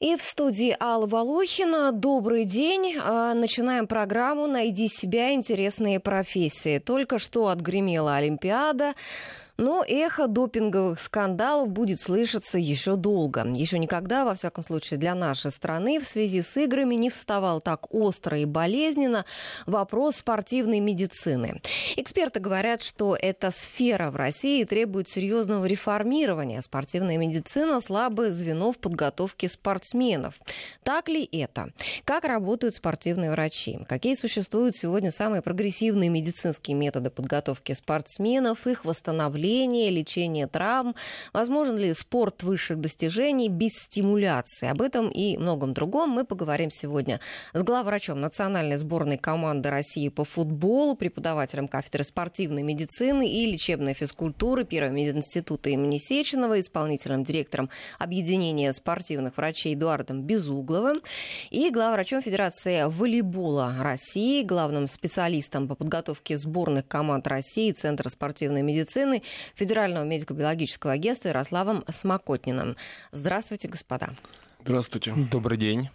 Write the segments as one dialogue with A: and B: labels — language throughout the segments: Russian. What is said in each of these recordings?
A: И в студии Алла Волохина. Добрый день. А, начинаем программу «Найди себя. Интересные профессии». Только что отгремела Олимпиада. Но эхо допинговых скандалов будет слышаться еще долго. Еще никогда, во всяком случае, для нашей страны в связи с играми не вставал так остро и болезненно вопрос спортивной медицины. Эксперты говорят, что эта сфера в России требует серьезного реформирования. Спортивная медицина – слабое звено в подготовке спортсменов. Так ли это? Как работают спортивные врачи? Какие существуют сегодня самые прогрессивные медицинские методы подготовки спортсменов, их восстановления восстановления, лечения травм, возможен ли спорт высших достижений без стимуляции. Об этом и многом другом мы поговорим сегодня с главврачом национальной сборной команды России по футболу, преподавателем кафедры спортивной медицины и лечебной физкультуры Первого мединститута имени Сеченова, исполнительным директором объединения спортивных врачей Эдуардом Безугловым и главврачом Федерации волейбола России, главным специалистом по подготовке сборных команд России Центра спортивной медицины Федерального медико-биологического агентства Ярославом Смокотниным. Здравствуйте, господа.
B: Здравствуйте.
C: Добрый день.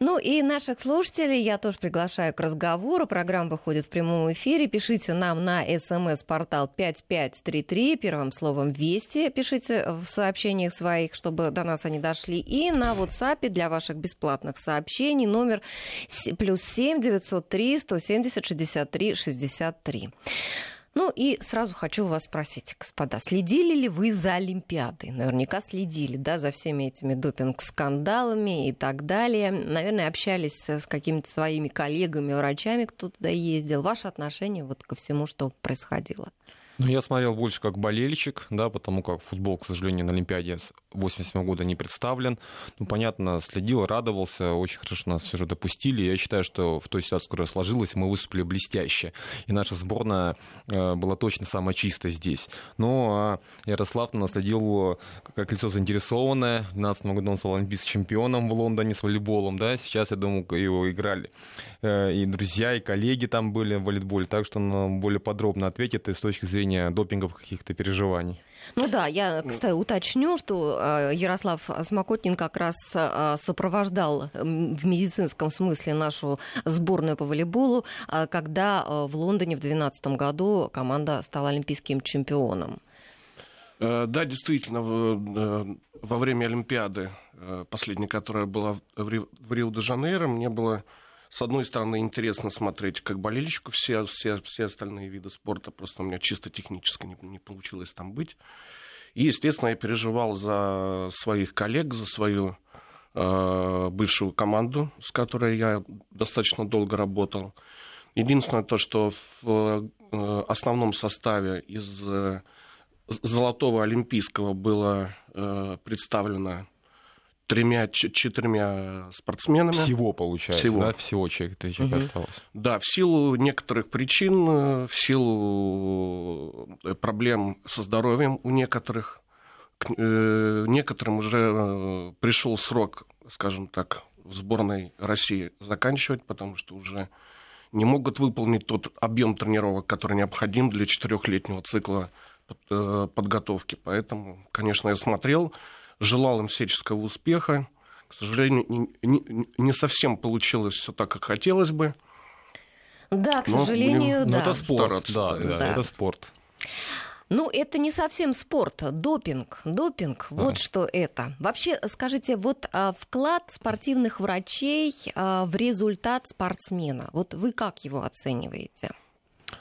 A: Ну и наших слушателей я тоже приглашаю к разговору. Программа выходит в прямом эфире. Пишите нам на смс-портал 5533, первым словом «Вести». Пишите в сообщениях своих, чтобы до нас они дошли. И на WhatsApp для ваших бесплатных сообщений номер плюс 7 903 170 63 63. Ну и сразу хочу вас спросить, господа, следили ли вы за Олимпиадой? Наверняка следили, да, за всеми этими допинг-скандалами и так далее. Наверное, общались с какими-то своими коллегами, врачами, кто туда ездил. Ваше отношение вот ко всему, что происходило?
C: Ну, я смотрел больше как болельщик, да, потому как футбол, к сожалению, на Олимпиаде 87 года не представлен. Ну, понятно, следил, радовался, очень хорошо нас все же допустили. Я считаю, что в той ситуации, которая сложилась, мы выступили блестяще. И наша сборная э, была точно самая чистая здесь. Но э, Ярослав наследил как лицо заинтересованное. В 2012 году он стал олимпийским чемпионом в Лондоне с волейболом, да, сейчас, я думаю, его играли э, и друзья, и коллеги там были в волейболе, так что он более подробно ответит и с точки зрения зрения допинговых каких-то переживаний.
A: Ну да, я, кстати, уточню, что э, Ярослав Смокотин как раз э, сопровождал в медицинском смысле нашу сборную по волейболу, э, когда в Лондоне в 2012 году команда стала олимпийским чемпионом.
B: Да, действительно, во время Олимпиады, последней, которая была в Рио-де-Жанейро, мне было с одной стороны, интересно смотреть как болельщику все, все, все остальные виды спорта, просто у меня чисто технически не, не получилось там быть. И, естественно, я переживал за своих коллег, за свою э, бывшую команду, с которой я достаточно долго работал. Единственное то, что в э, основном составе из э, Золотого Олимпийского было э, представлено тремя, четырьмя спортсменами.
C: Всего, получается,
B: Всего.
C: да? Всего человек, человек угу. осталось.
B: Да, в силу некоторых причин, э, в силу э, проблем со здоровьем у некоторых, к э, некоторым уже пришел срок, скажем так, в сборной России заканчивать, потому что уже не могут выполнить тот объем тренировок, который необходим для четырехлетнего цикла подготовки. Поэтому, конечно, я смотрел желал им всяческого успеха. К сожалению, не, не, не совсем получилось все так, как хотелось бы.
A: Да, к сожалению,
C: но,
A: да.
C: Но это спорт, да, да, да, это спорт.
A: Ну, это не совсем спорт, допинг. Допинг, вот а. что это. Вообще, скажите, вот а, вклад спортивных врачей а, в результат спортсмена, вот вы как его оцениваете?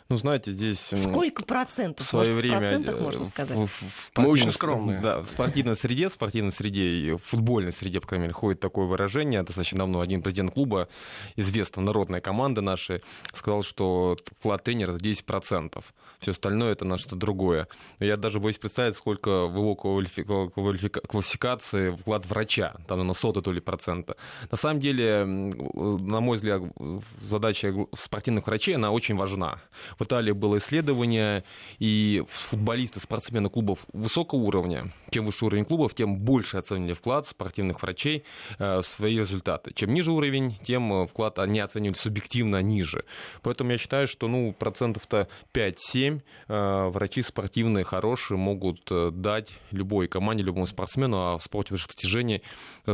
C: Ну, знаете, здесь...
A: Сколько процентов? В свое Может, время... в процентах можно сказать? В, в,
B: в Мы очень скромные.
C: Да, в спортивной среде, в спортивной среде, в футбольной среде, по крайней мере, ходит такое выражение. Достаточно давно один президент клуба, известного народной команды нашей, сказал, что вклад тренера 10%. Все остальное это на что-то другое. Я даже боюсь представить, сколько в его классификации вклад врача. Там на сотый то ли процента. На самом деле, на мой взгляд, задача спортивных врачей, она очень важна В Италии было исследование, и футболисты, спортсмены клубов высокого уровня, чем выше уровень клубов, тем больше оценили вклад спортивных врачей в свои результаты. Чем ниже уровень, тем вклад они оценивали субъективно ниже. Поэтому я считаю, что ну, процентов-то 5-7 врачи спортивные, хорошие, могут дать любой команде, любому спортсмену, а в спорте высших достижений,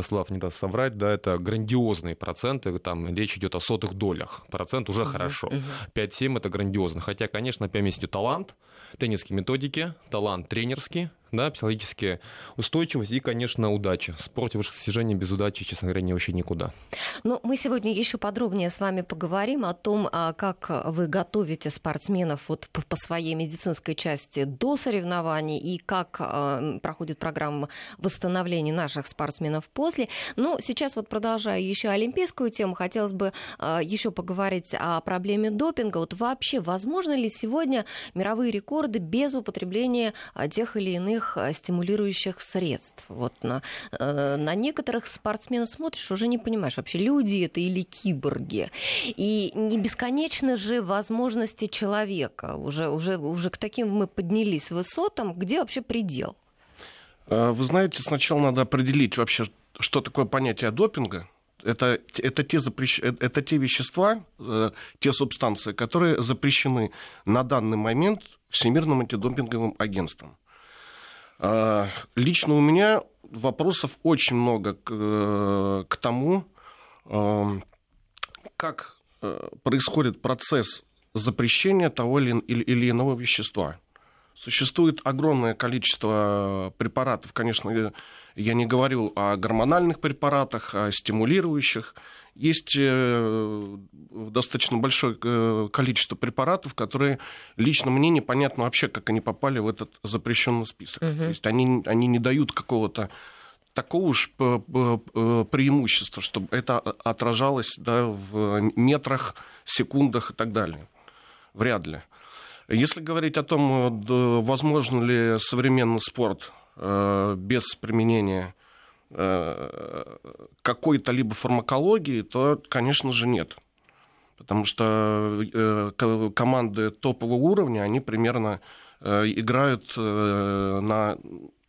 C: Слав не даст соврать, да, это грандиозные проценты, там речь идет о сотых долях. Процент уже хорошо. Uh-huh. 5-7 это грандиозно. Хотя, конечно, месте талант, теннисские методики, талант тренерский, да, психологическая устойчивость и, конечно, удача. В спорте высших достижений без удачи, честно говоря, не вообще никуда.
A: Ну, мы сегодня еще подробнее с вами поговорим о том, а, как вы готовите спортсменов вот по своей медицинской части до соревнований и как а, проходит программа восстановления наших спортсменов после. Но сейчас вот продолжая еще олимпийскую тему, хотелось бы а, еще поговорить о проблеме допинга. Вот вообще возможно ли сегодня мировые рекорды без употребления тех или иных других э, стимулирующих средств. Вот на, э, на некоторых спортсменов смотришь, уже не понимаешь, вообще люди это или киборги. И не бесконечны же возможности человека. Уже, уже, уже к таким мы поднялись высотам, где вообще предел?
B: А, вы знаете, сначала надо определить вообще, что такое понятие допинга. Это, это, те запрещ... Э, это те вещества, те субстанции, которые запрещены на данный момент Всемирным антидопинговым агентством. А, лично у меня вопросов очень много к, э, к тому, э, как э, происходит процесс запрещения того или, или иного вещества. Существует огромное количество препаратов, конечно, я не говорю о гормональных препаратах, о стимулирующих, есть э, достаточно большое э, количество препаратов, которые лично мне непонятно вообще, как они попали в этот запрещенный список. Угу. То есть они, они не дают какого-то такого уж преимущества, чтобы это отражалось да, в метрах, секундах и так далее. Вряд ли. Если говорить о том, возможно ли современный спорт э, без применения Э, какой-то либо фармакологии, то, конечно же, нет. Потому что э, команды топового уровня, они примерно э, играют на,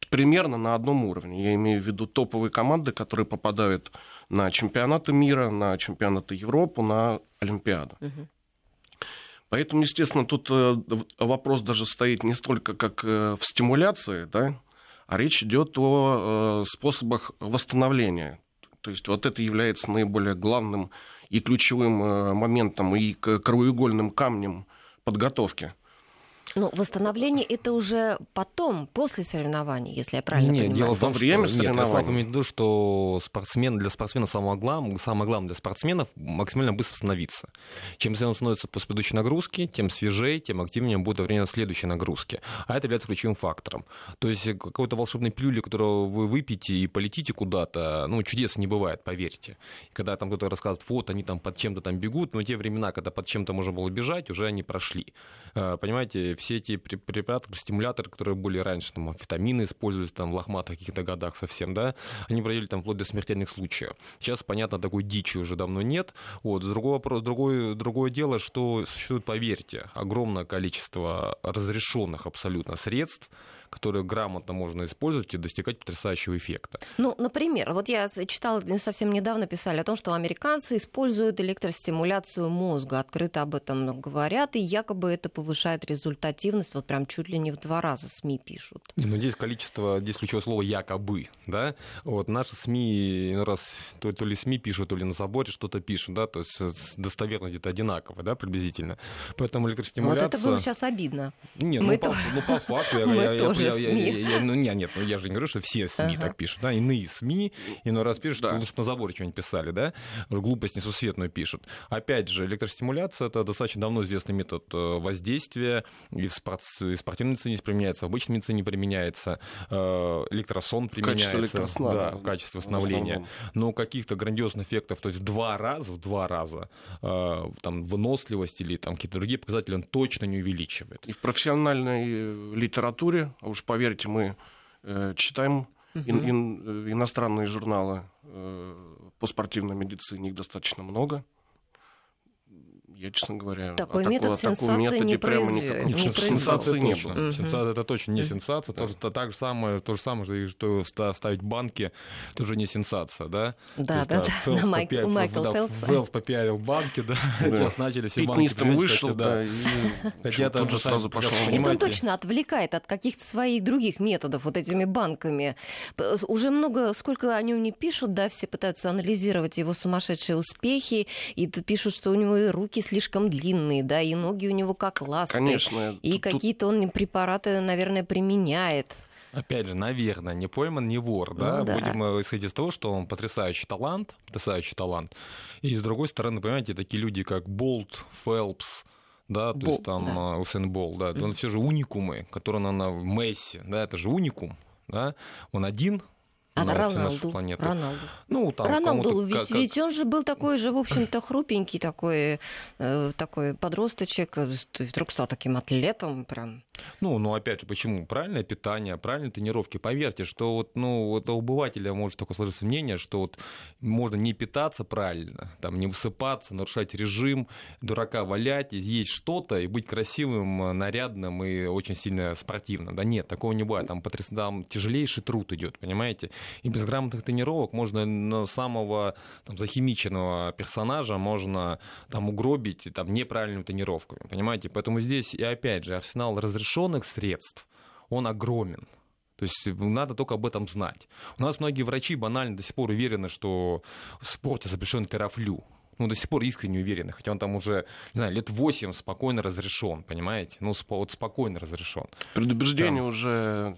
B: примерно на одном уровне. Я имею в виду топовые команды, которые попадают на чемпионаты мира, на чемпионаты Европы, на Олимпиаду. Угу. Поэтому, естественно, тут вопрос даже стоит не столько как в стимуляции, да, речь идет о э, способах восстановления. То есть вот это является наиболее главным и ключевым э, моментом и краеугольным камнем подготовки.
A: Ну, восстановление это уже потом, после соревнований, если я правильно Нет, понимаю.
C: Дело в том, время что, соревнований. Нет, я имею в виду, что спортсмен, для спортсмена самое главное, самое главное для спортсменов максимально быстро восстановиться. Чем он становится после предыдущей нагрузки, тем свежее, тем активнее будет во время следующей нагрузки. А это является ключевым фактором. То есть какой-то волшебной пилюли, которую вы выпьете и полетите куда-то, ну, чудес не бывает, поверьте. И когда там кто-то рассказывает, вот они там под чем-то там бегут, но те времена, когда под чем-то можно было бежать, уже они прошли. Э, понимаете, все эти препараты, стимуляторы, которые были раньше, там, амфетамины использовались там, в лохматых каких-то годах совсем, да, они проводили там вплоть до смертельных случаев. Сейчас, понятно, такой дичи уже давно нет. Вот. Другой вопрос, другое, другое дело, что существует, поверьте, огромное количество разрешенных абсолютно средств, которые грамотно можно использовать и достигать потрясающего эффекта.
A: Ну, например, вот я читала совсем недавно писали о том, что американцы используют электростимуляцию мозга, открыто об этом говорят, и якобы это повышает результативность, вот прям чуть ли не в два раза СМИ пишут.
C: Не, ну здесь количество, здесь ключевое слово якобы, да, вот наши СМИ раз то, то ли СМИ пишут, то ли на заборе что-то пишут, да, то есть достоверность где-то одинаковая, да, приблизительно. Поэтому электростимуляция... Вот
A: это было сейчас обидно.
C: Не, ну, по, ну по факту я, я, я, я, СМИ. Я, я, ну, нет, нет, ну, я же не говорю, что все СМИ ага. так пишут. Да, иные СМИ иной раз пишут, да. что лучше на заборе что-нибудь писали, да? Глупость несусветную пишут. Опять же, электростимуляция — это достаточно давно известный метод э, воздействия. И в, спорт, и в спортивной медицине применяется, в обычной медицине применяется. Э, электросон применяется. Да, в качестве восстановления. Но каких-то грандиозных эффектов, то есть в два раза, в два раза, э, там, выносливость или там какие-то другие показатели он точно не увеличивает.
B: И в профессиональной литературе, уж поверьте, мы э, читаем угу. ин, ин, иностранные журналы э, по спортивной медицине, их достаточно много. Я, честно говоря,
A: такой метод
B: такого,
A: сенсации не,
B: прямо
A: произве...
B: никакой
A: не
C: сенсация
B: не
A: было.
C: Сенсация это точно не сенсация. То, что, так же самое, то же самое, что ста- ставить банки, это уже не сенсация, да?
A: Да,
C: То есть,
A: да,
C: да,
A: да.
C: Фелпс
A: у Майкла
C: да,
A: Фелпса.
C: Фелпс попиарил банки, да, сейчас начали все банки приводить,
B: вышел, да, и
C: Хотя
B: тут же сразу пошел.
A: Нет, он точно отвлекает от каких-то своих других методов вот этими банками. Уже много, сколько о нем не пишут, да, все пытаются анализировать его сумасшедшие успехи, и пишут, что у него и руки слишком длинные, да, и ноги у него как ласты.
B: Конечно.
A: И
B: тут-
A: какие-то он препараты, наверное, применяет.
C: Опять же, наверное, не пойман, не вор, да?
A: Ну да.
C: Будем э, исходить из того, что он потрясающий талант, потрясающий талант. И с другой стороны, понимаете, такие люди, как Болт, Фелпс, да, то
A: Болт,
C: есть там
A: да.
C: э, Усен Бол, да, он все же уникумы, которые на, на Месси, да, это же уникум, да, он один
A: А
C: на всю нашу
A: Роналду,
C: планету.
A: Роналду.
C: Ну, там
A: Роналду, ведь,
C: как-
A: ведь он же был такой же, в общем-то, хрупенький такой, э, такой подросточек, э, вдруг стал таким атлетом прям.
C: Ну, ну, опять же, почему? Правильное питание, правильные тренировки. Поверьте, что вот, ну, вот у обывателя может такое сложиться мнение, что вот можно не питаться правильно, там, не высыпаться, нарушать режим, дурака валять, есть что-то, и быть красивым, нарядным и очень сильно спортивным. Да нет, такого не бывает. Там, потряс... там тяжелейший труд идет, понимаете? И без грамотных тренировок можно самого там, захимиченного персонажа можно там угробить там, неправильными тренировками, понимаете? Поэтому здесь, и опять же, арсенал разрешенных средств, он огромен. То есть надо только об этом знать. У нас многие врачи банально до сих пор уверены, что в спорте запрещен терафлю. Ну, до сих пор искренне уверены, хотя он там уже, не знаю, лет 8 спокойно разрешен, понимаете? Ну, спо- вот спокойно разрешен.
B: Предубеждение
C: Там.
B: уже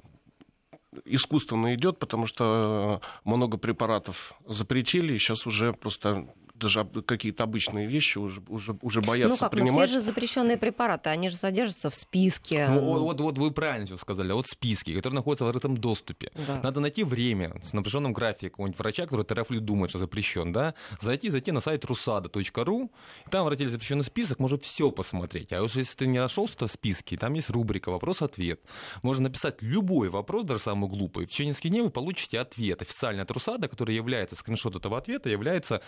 B: искусственно идет, потому что э, много препаратов запретили, и сейчас уже просто даже какие-то обычные вещи уже, уже, уже боятся
A: ну как, ну все
B: принимать.
A: же запрещенные препараты, они же содержатся в списке.
C: Ну, вот, вот, вот вы правильно всё сказали. Вот списки, которые находятся в открытом доступе.
A: Да.
C: Надо найти время с напряженным графиком какого-нибудь врача, который терафлю думает, что запрещен, да, зайти, зайти на сайт rusada.ru, и там в разделе запрещенный список можно все посмотреть. А уж если ты не нашел что-то в списке, там есть рубрика «Вопрос-ответ». Можно написать любой вопрос, даже самый глупый. В течение нескольких дней вы получите ответ официальный от Русада, который является, скриншот этого ответа является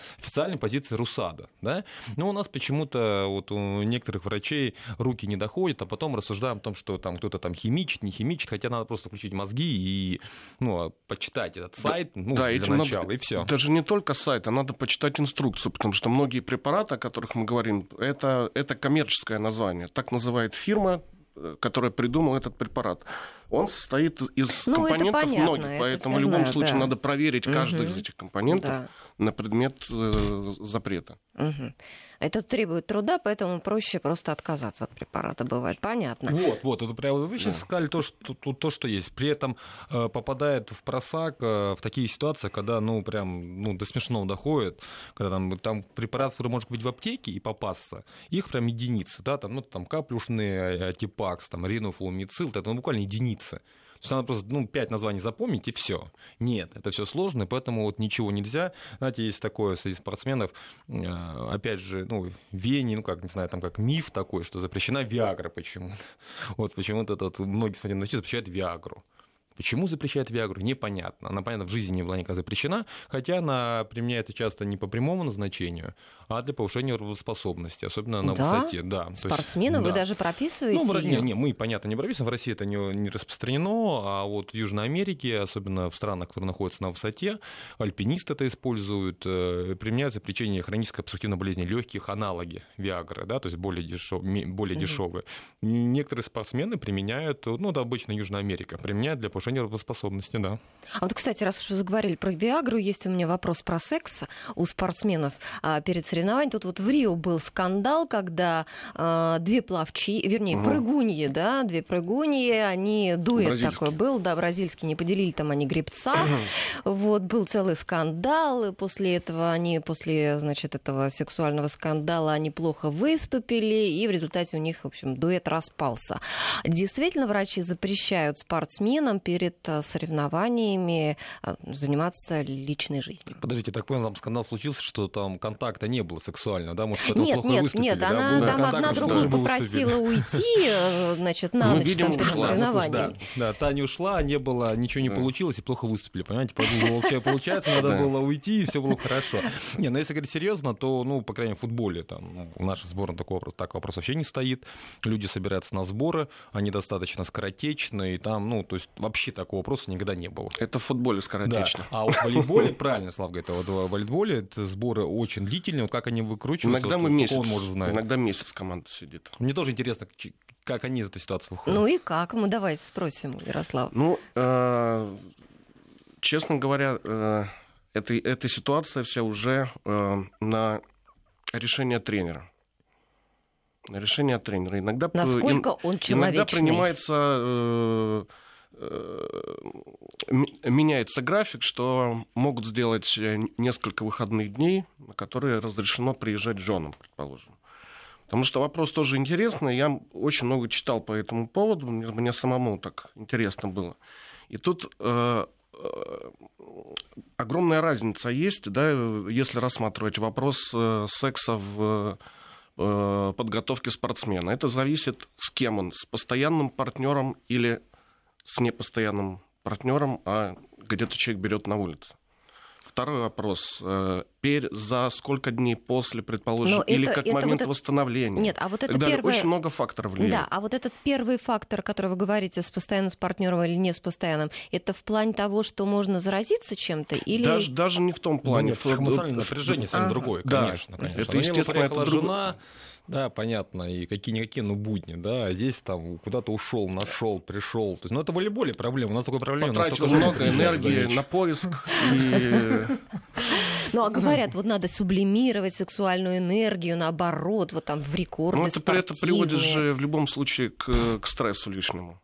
C: официальной позицией Русада. Да? Но у нас почему-то вот у некоторых врачей руки не доходят, а потом рассуждаем о том, что там кто-то там химичит, не химичит, хотя надо просто включить мозги и ну, почитать этот сайт ну,
B: Да,
C: для
B: этим надо-
C: начала, и все.
B: Даже не только сайт, а надо почитать инструкцию, потому что многие препараты, о которых мы говорим, это, это коммерческое название. Так называет фирма, э, которая придумала этот препарат. Он состоит из
A: Ну,
B: компонентов
A: понятно,
B: многих,
A: это
B: поэтому в любом
A: знают,
B: случае
A: да.
B: надо проверить каждый
A: Мгм.
B: из этих компонентов
A: Да.
B: На предмет э, запрета.
A: Мгм. Это требует труда, поэтому проще просто отказаться от препарата бывает. Понятно.
C: Вот, вот, это прямо вы сейчас
B: Да.
C: сказали то что, то, то, что есть. При этом э, попадает в просак э, в такие ситуации, когда, ну, прям, ну, до смешного доходит, когда там, там препарат, который может быть в аптеке и попасться, их прям единицы, да, там, ну, там каплюшные, антипакс, там, ринофлумицил, это ну, буквально единицы. То есть надо просто ну, пять названий запомнить и все. Нет, это все сложно, поэтому вот ничего нельзя. Знаете, есть такое среди спортсменов, э, опять же, ну, Вене, ну, как, не знаю, там как миф такой, что запрещена Виагра почему Вот почему-то этот, многие спортсмены запрещают Виагру. Почему запрещают Виагру, непонятно. Она, понятно, в жизни не была никогда запрещена, хотя она применяется часто не по прямому назначению, а для повышения работоспособности, особенно на
A: Да?
C: высоте. Да,
A: Спортсменам вы
C: да.
A: даже прописываете
C: Ну,
A: её?
C: не, не, мы, понятно, не прописываем, в России это не, не распространено, а вот в Южной Америке, особенно в странах, которые находятся на высоте, альпинисты это используют, э, применяются при лечении хронической обструктивной болезни легких аналоги Виагры, да, то есть более, дешев, более
A: Мгм.
C: дешевые. Некоторые спортсмены применяют, ну, это обычно Южная Америка, применяют для повышения работоспособности, да.
A: А вот, кстати, раз уж вы заговорили про Виагру, есть у меня вопрос про секс у спортсменов а, перед соревнованием. Тут вот в Рио был скандал, когда а, две плавчи, вернее,
B: Мгм.
A: прыгуньи, да, две прыгуньи, они, дуэт
B: Бразильский.
A: такой был, да, бразильский, не поделили там они гребца. Вот, был целый скандал, и после этого они, после, значит, этого сексуального скандала, они плохо выступили, и в результате у них, в общем, дуэт распался. Действительно, врачи запрещают спортсменам перед перед соревнованиями заниматься личной жизнью.
C: Подождите, так понял, там скандал случился, что там контакта не было сексуально, да? Может,
A: нет, плохо нет, нет, да? она там одна другую попросила уйти, значит, на ну, ночь там перед соревнованиями.
C: Да, Таня ушла, не было, ничего не получилось и плохо выступили, понимаете? Поэтому получается, надо было уйти, и все было хорошо. Не, но если говорить серьезно, то, ну, по крайней мере, в футболе там ну, у нашей сборной такой вопрос, так вопрос вообще не стоит. Люди собираются на сборы, они достаточно скоротечные, и там, ну, то есть вообще такого вопроса никогда не было.
B: Это в футболе скоротечно.
C: Да. А вот в волейболе, правильно, Слава говорит, вот в волейболе это сборы очень длительные, вот как они выкручиваются,
B: иногда мы месяц, он может знать. Иногда месяц команда сидит.
C: Мне тоже интересно, как они из этой ситуации выходят.
A: Ну и как? Мы давайте спросим, Ярослав.
B: Ну, э, честно говоря, эта, эта ситуация вся уже э, на решение тренера. На решение тренера.
A: Иногда, Насколько он человечный?
B: Иногда принимается... Э, меняется график, что могут сделать несколько выходных дней, на которые разрешено приезжать женам, предположим. Потому что вопрос тоже интересный. Я очень много читал по этому поводу. Мне, мне самому так интересно было. И тут э, э, огромная разница есть, да, если рассматривать вопрос э, секса в э, подготовке спортсмена. Это зависит, с кем он, с постоянным партнером или с непостоянным партнером, а где-то человек берет на улице. Второй вопрос. Э, пер, за сколько дней после, предположим, Но или это, как это момент вот восстановления?
A: Нет, а вот это первое...
B: Очень много факторов влияет.
A: Да, а вот этот первый фактор, который вы говорите, с постоянным с партнером или не с постоянным, это в плане того, что можно заразиться чем-то? Или...
B: Даже, даже не в том плане.
C: Ну, нет, эмоциональное напряжение совсем а. другое, конечно. Да, конечно. Это, естественно, приехала это жена, да, понятно, и какие-никакие, ну, будни, да, а здесь там куда-то ушел, нашел, пришел. То есть, ну, это волейболе проблема, у нас такой проблемы.
B: Потратил много энергии на поиск и...
A: Ну, а говорят, вот надо сублимировать сексуальную энергию, наоборот, вот там в рекорды Ну,
B: это, это приводит же в любом случае к, к стрессу лишнему.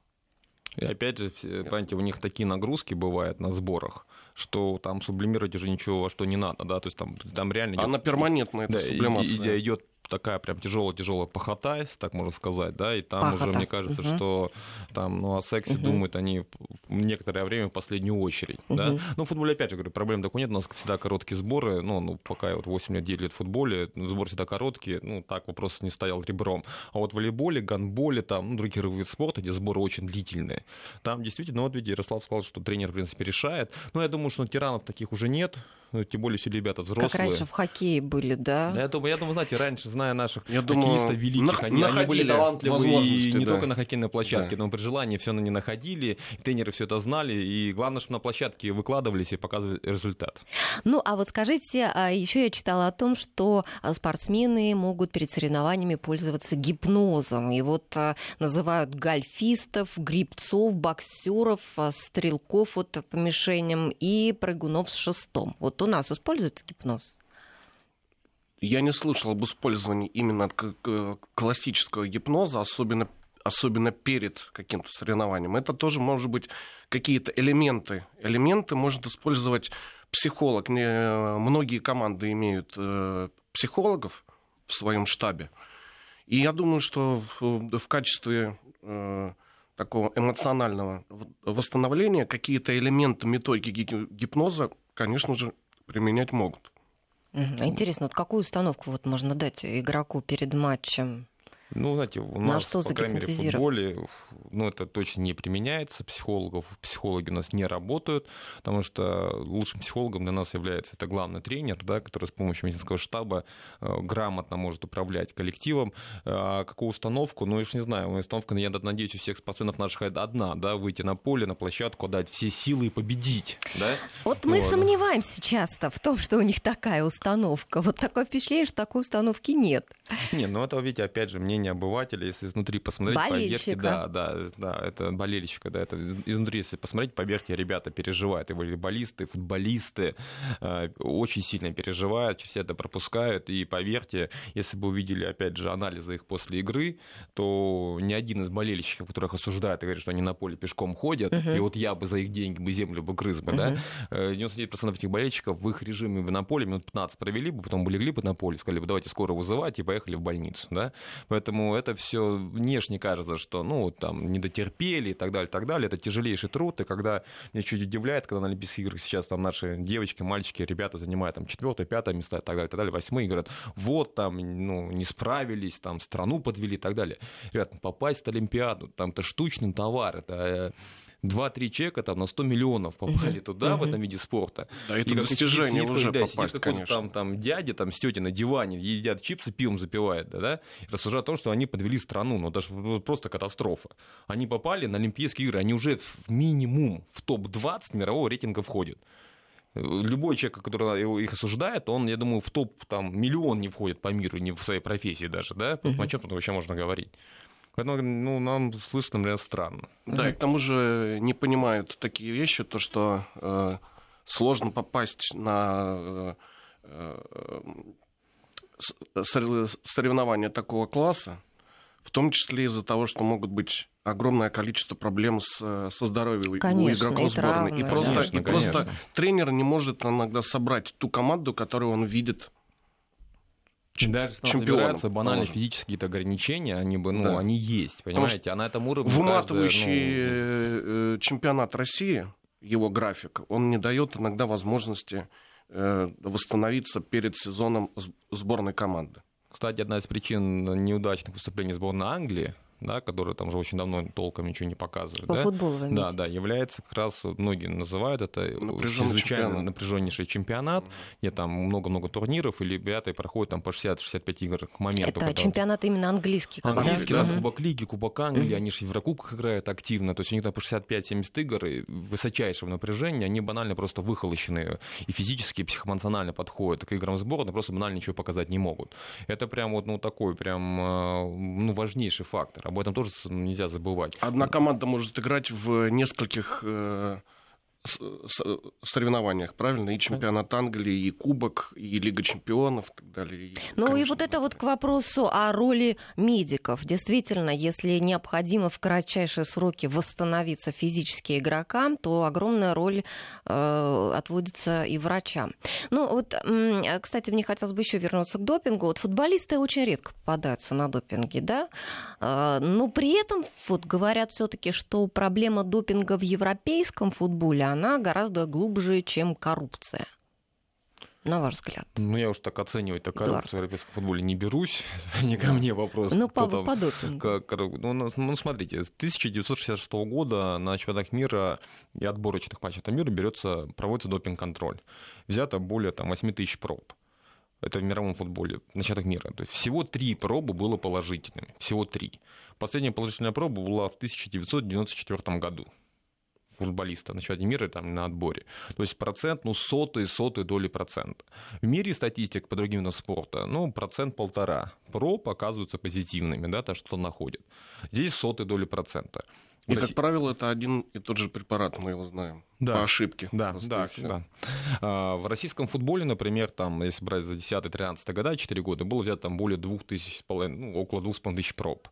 C: И опять же, понимаете, у них такие нагрузки бывают на сборах, что там сублимировать уже ничего во что не надо, да, то есть там, там реально...
B: Она идет, перманентная, эта да, сублимация.
C: Идет такая прям тяжелая-тяжелая похота, если так можно сказать, да, и там пахота. уже, мне кажется, угу. что там, ну, о сексе угу. думают они некоторое время в последнюю очередь, угу. да. Ну, в футболе, опять же, говорю, проблем такой нет, у нас всегда короткие сборы, ну, ну пока я вот 8 лет, 9 лет в футболе, сбор всегда короткий, ну, так вопрос не стоял ребром. А вот в волейболе, гандболе, там, ну, другие виды спорта, где сборы очень длительные, там действительно, ну, вот видите, Ярослав сказал, что тренер, в принципе, решает, но я думаю, что тиранов таких уже нет, ну, тем более все ребята взрослые. Как
A: раньше в хоккее были, да?
C: Я думаю, я думаю знаете, раньше, зная наших я хоккеистов думаю, великих, на, они, они были талантливы и не да. только на хоккейной площадке, да. но при желании все не находили, тренеры все это знали, и главное, чтобы на площадке выкладывались и показывали результат.
A: Ну, а вот скажите, а еще я читала о том, что а, спортсмены могут перед соревнованиями пользоваться гипнозом, и вот а, называют гольфистов, грибцов, боксеров, стрелков вот по мишеням и прыгунов с шестом. Вот у нас используется гипноз?
B: Я не слышал об использовании именно классического гипноза, особенно, особенно перед каким-то соревнованием. Это тоже может быть какие-то элементы. Элементы может использовать психолог. Многие команды имеют э, психологов в своем штабе. И я думаю, что в, в качестве э, такого эмоционального восстановления какие-то элементы методики гипноза, конечно же, применять могут.
A: Интересно, вот какую установку вот можно дать игроку перед матчем?
C: Ну, знаете, у На нас, что по крайней мере, в футболе, ну, это точно не применяется, психологов, психологи у нас не работают, потому что лучшим психологом для нас является это главный тренер, да, который с помощью медицинского штаба э, грамотно может управлять коллективом. А какую установку? Ну, я же не знаю, установка, я надеюсь, у всех спортсменов наших одна, да, выйти на поле, на площадку, дать все силы и победить, да?
A: Вот мы вот. сомневаемся часто в том, что у них такая установка. Вот такое впечатление, что такой установки нет.
C: Не, ну это, видите, опять же, мнение мнение обывателя, если изнутри посмотреть,
A: поверьте,
C: да, да, да, это болельщика, да, это изнутри, если посмотреть, поверьте, ребята переживают, и волейболисты, и футболисты э, очень сильно переживают, все это пропускают, и поверьте, если бы увидели, опять же, анализы их после игры, то ни один из болельщиков, которых осуждают и говорят, что они на поле пешком ходят, uh-huh. и вот я бы за их деньги бы землю бы грыз бы, uh-huh. да, 99% э, этих болельщиков в их режиме бы на поле минут 15 провели бы, потом бы легли бы на поле, сказали бы, давайте скоро вызывать, и поехали в больницу, да, поэтому Поэтому это все внешне кажется, что ну там не дотерпели и так далее, так далее. Это тяжелейший труд. И когда меня чуть удивляет, когда на Олимпийских играх сейчас там наши девочки, мальчики, ребята занимают там четвертое, пятое место и так далее, так далее, восьмые, говорят, вот там ну, не справились, там страну подвели и так далее. Ребят, попасть в Олимпиаду, там это штучный товар, это э, 2-3 человека там на 100 миллионов попали туда, в этом виде спорта.
B: Да, это и достижение сидит, уже да, попасть, конечно.
C: Там, там дядя там, с на диване, едят чипсы, пивом запивает, да, да, рассуждают о том, что они подвели страну, ну, даже просто катастрофа. Они попали на Олимпийские игры, они уже в минимум в топ-20 мирового рейтинга входят любой человек, который их осуждает, он, я думаю, в топ там миллион не входит по миру, не в своей профессии даже, да? Uh-huh. О чем тут вообще можно говорить? Поэтому ну, нам слышно, например, странно.
B: Да, и к тому же не понимают такие вещи, то, что э, сложно попасть на э, э, соревнования такого класса, в том числе из-за того, что могут быть огромное количество проблем с, со здоровьем
A: конечно,
B: у игроков
A: и сборной.
B: Травмы, и просто, конечно, и просто тренер не может иногда собрать ту команду, которую он видит
C: даже собираются банальные физические какие-то ограничения, они бы, ну, да. они есть, понимаете, а на этом уровне
B: выматывающий каждая, ну... Э, чемпионат России, его график, он не дает иногда возможности э, восстановиться перед сезоном сборной команды.
C: Кстати, одна из причин неудачных выступлений сборной Англии да, который там уже очень давно толком ничего не показывает.
A: По
C: да?
A: футболу вы
C: Да, да, является как раз, многие называют это чрезвычайно чемпионат. напряженнейший чемпионат, где там много-много турниров, и ребята проходят там по 60-65 игр к моменту.
A: Это чемпионат именно английский.
C: Английский, да, да, Кубок Лиги, Кубок Англии, они же в Еврокубках играют активно, то есть у них там по 65-70 игр, и высочайшего напряжения, они банально просто выхолощены и физически, и психоэмоционально подходят к играм сборной, просто банально ничего показать не могут. Это прям вот ну, такой прям э, ну, важнейший фактор об этом тоже нельзя забывать.
B: Одна команда может играть в нескольких э, соревнованиях, правильно? И чемпионат Англии, и Кубок, и Лига чемпионов и так далее. И,
A: ну конечно, и вот это вот к вопросу о роли медиков. Действительно, если необходимо в кратчайшие сроки восстановиться физически игрокам, то огромная роль э, отводится и врачам. Ну вот, кстати, мне хотелось бы еще вернуться к допингу. Вот футболисты очень редко попадаются на допинге, да? Э, но при этом вот говорят все-таки, что проблема допинга в европейском футболе, она гораздо глубже, чем коррупция на ваш взгляд?
C: Ну, я уж так оценивать так коррупцию в европейском футболе не берусь. не ко мне вопрос.
A: Ну, по, там, по допингу.
C: Ну, ну, смотрите, с 1966 года на чемпионатах мира и отборочных матчах мира берется, проводится допинг-контроль. Взято более там, 8 тысяч проб. Это в мировом футболе, на чемпионатах мира. То есть всего три пробы было положительными. Всего три. Последняя положительная проба была в 1994 году футболиста на чемпионате мира там, на отборе. То есть процент, ну, сотые, сотые доли процента. В мире статистика по другим видам спорта, ну, процент полтора. Проб оказываются позитивными, да, то, что находят. Здесь сотые доли процента.
B: И, как правило, это один и тот же препарат, мы его знаем. Да. По ошибке.
C: Да, да, да. А, в российском футболе, например, там, если брать за 10-13 года, 4 года, было взято там более 2000, ну, около 2500 проб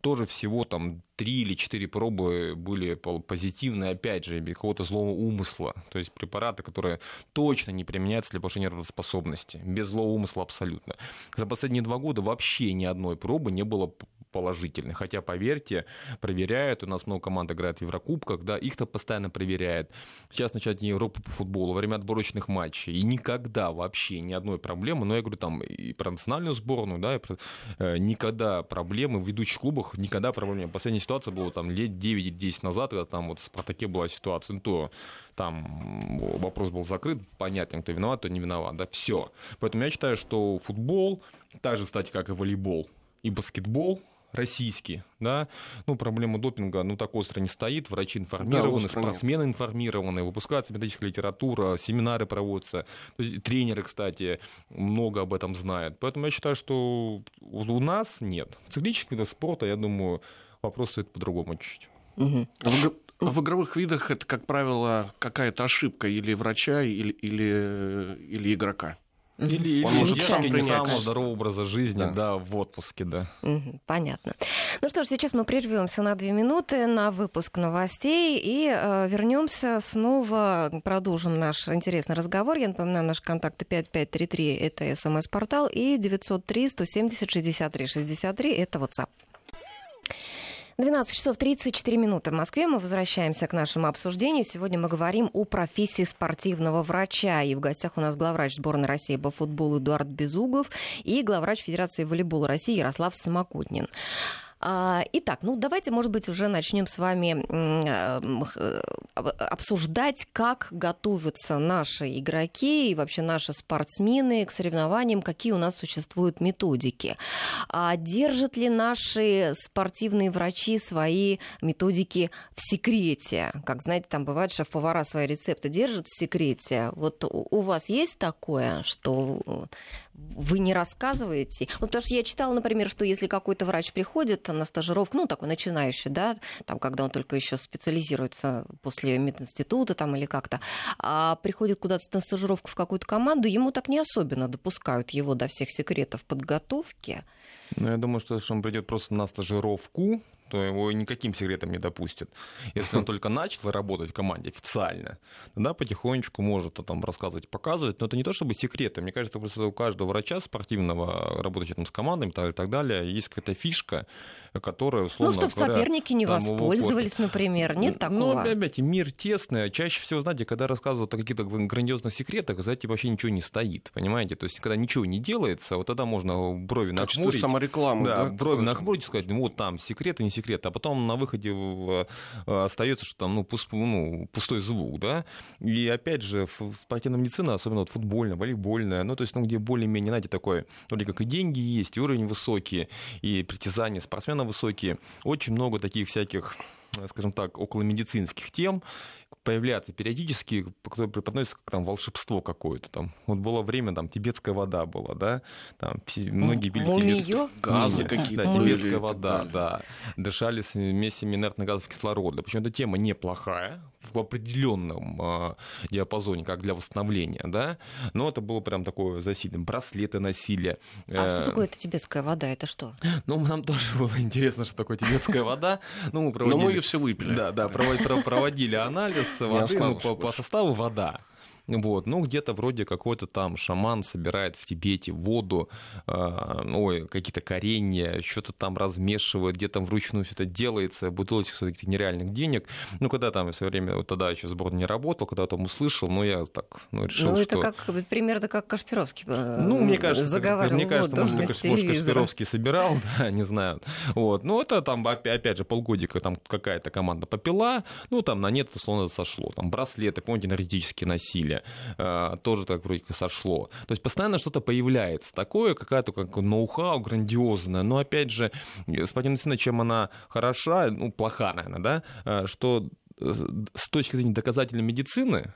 C: тоже всего там три или четыре пробы были позитивные, опять же, без какого-то злого умысла. То есть препараты, которые точно не применяются для повышения работоспособности. Без злого умысла абсолютно. За последние два года вообще ни одной пробы не было положительный. Хотя, поверьте, проверяют. У нас много команд играет в Еврокубках, да, их-то постоянно проверяют. Сейчас начать не Европу по футболу, во время отборочных матчей. И никогда вообще ни одной проблемы, но я говорю там и про национальную сборную, да, и про, э, никогда проблемы в ведущих клубах, никогда проблем нет. Последняя ситуация была там лет 9-10 назад, когда там вот в Спартаке была ситуация, ну, то там вопрос был закрыт, понятно, кто виноват, кто не виноват, да, все. Поэтому я считаю, что футбол, так же, кстати, как и волейбол, и баскетбол, российский, да, ну, проблема допинга, ну, так остро не стоит, врачи информированы, да, спортсмены информированы, выпускается методическая литература, семинары проводятся, то есть, тренеры, кстати, много об этом знают, поэтому я считаю, что у нас нет. В циклических видах спорта, я думаю, вопрос стоит по-другому чуть-чуть.
B: Угу. В игровых видах это, как правило, какая-то ошибка или врача, или, или, или игрока.
C: Или, или
B: Он может
C: детский
B: сам принять.
C: самого здорового образа жизни,
B: Да.
C: да. в отпуске, да.
A: Понятно. Ну что ж, сейчас мы прервемся на две минуты на выпуск новостей и э, вернемся снова, продолжим наш интересный разговор. Я напоминаю, наши контакты 5533 – это смс-портал, и 903 170 63 63 – это WhatsApp. 12 часов 34 минуты в Москве. Мы возвращаемся к нашему обсуждению. Сегодня мы говорим о профессии спортивного врача. И в гостях у нас главврач сборной России по футболу Эдуард Безуглов и главврач Федерации волейбола России Ярослав Самокутнин. А, Итак, ну давайте, может быть, уже начнем с вами м, э, об- обсуждать, как готовятся наши игроки и вообще наши спортсмены к соревнованиям, какие у нас существуют методики. А держат ли наши спортивные врачи свои методики в секрете? Как знаете, там бывает, шеф-повара свои рецепты держат в секрете. Вот у вас есть такое, что вы не рассказываете? Вот потому что я читала, например, что если какой-то врач приходит на стажировку, ну, такой начинающий, да, там, когда он только еще специализируется после мединститута там или как-то, а приходит куда-то на стажировку в какую-то команду, ему так не особенно допускают его до всех секретов подготовки.
C: Ну, я думаю, что если он придет просто на стажировку, то его никаким секретом не допустят. Если он только начал работать в команде официально, тогда потихонечку может там рассказывать, показывать. Но это не то чтобы секреты. Мне кажется, просто у каждого врача спортивного, работающего там с командами и так далее, есть какая-то фишка, которая,
A: Ну,
C: условно
A: чтобы
C: говоря,
A: соперники не воспользовались, например. Нет
C: Ну,
A: такого?
C: опять, мир тесный. Чаще всего, знаете, когда рассказывают о каких-то грандиозных секретах, за этим вообще ничего не стоит, понимаете? То есть, когда ничего не делается, вот тогда можно брови
B: В качестве
C: нахмурить.
B: саморекламы.
C: Да,
B: да,
C: брови нахмурить и сказать, ну вот там секреты, не секреты, а потом на выходе э, остается, что там ну, пус- ну, пустой звук, да. И опять же, в- спортивная медицина, особенно вот футбольная, волейбольная, ну то есть, ну где более-менее, знаете, такое, вроде как и деньги есть, и уровень высокий, и притязания спортсмена высокие, очень много таких всяких скажем так, околомедицинских тем появляются периодически, которые преподносятся как там волшебство какое-то. Там. Вот было время, там, тибетская вода была, да, там многие пили тибет-?
B: Газы какие-то
C: Да, тибетская вода, да. Дышали с вместе инертных газов кислорода. Причем эта тема неплохая в определенном а, диапазоне, как для восстановления, да. Но это было прям такое засилье. Браслеты носили.
A: А что
C: Э,
A: такое эта тибетская вода? Это что?
C: Ну, нам тоже было интересно, что такое тибетская вода. Ну, мы
B: Но
C: проводили...
B: все выпили.
C: Да, да, провод- про- проводили анализ воды ну, по, составу вода. Вот, ну, где-то вроде какой-то там шаман собирает в Тибете воду, э, ой, какие-то коренья, что-то там размешивает, где-то вручную все это делается, бутылочек каких-то нереальных денег. Ну, когда там в свое время, вот тогда еще сбор не работал, когда там услышал, ну, я так ну, решил,
A: ну, это
C: что...
A: как примерно как Кашпировский э,
C: Ну, мне кажется,
A: заговаривал
C: мне кажется,
A: воду
C: может, может. Кашпировский собирал, да, не знаю. Вот. Ну, это там, опя- опять же, полгодика там какая-то команда попила, ну, там на нет, условно, сошло. Там браслеты, помните, энергетические носили, э, тоже так вроде как сошло. То есть постоянно что-то появляется такое, какая-то как ноу-хау грандиозная, но, опять же, медицина, чем она хороша, ну, плоха, наверное, да, э, что с точки зрения доказательной медицины,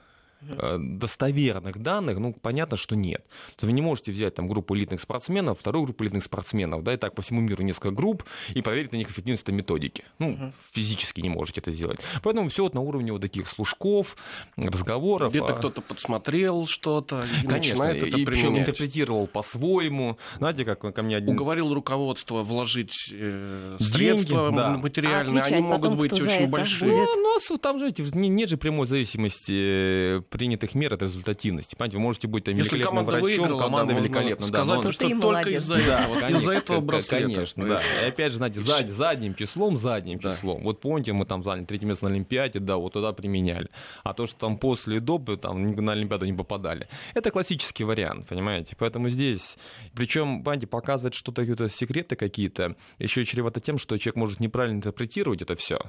C: достоверных данных, ну, понятно, что нет. То есть вы не можете взять там группу элитных спортсменов, вторую группу элитных спортсменов, да, и так по всему миру несколько групп, и проверить на них эффективность этой методики. Ну, физически не можете это сделать. Поэтому все вот на уровне вот таких служков, разговоров.
B: Где-то
C: а-
B: кто-то подсмотрел что-то и
C: Конечно,
B: начинает это
C: и причем интерпретировал по-своему. Знаете, как ко мне один...
B: Уговорил руководство вложить э,
C: Деньги,
B: средства
C: да.
B: материальные,
A: А
B: они могут
A: потом,
B: быть очень большие.
A: будет?
C: Ну, у нас вот там же нет же прямой зависимости э, принятых мер от результативности. Понимаете, вы можете быть там
B: Если
C: великолепным
B: команда
C: врачом,
B: выиграла,
C: команда
B: да,
C: великолепна. да,
B: сказать,
C: но-
A: что ты
B: только из-за этого, из-за этого браслета.
C: Конечно, да. И опять же, знаете, зад- задним числом, задним
B: Да.
C: числом. Вот помните, мы там заняли третье место на Олимпиаде, да, вот туда применяли. А то, что там после и до, там на Олимпиаду не попадали. Это классический вариант, понимаете? Поэтому здесь, причем, понимаете, показывать что-то, какие-то секреты какие-то, еще чревато тем, что человек может неправильно интерпретировать это все.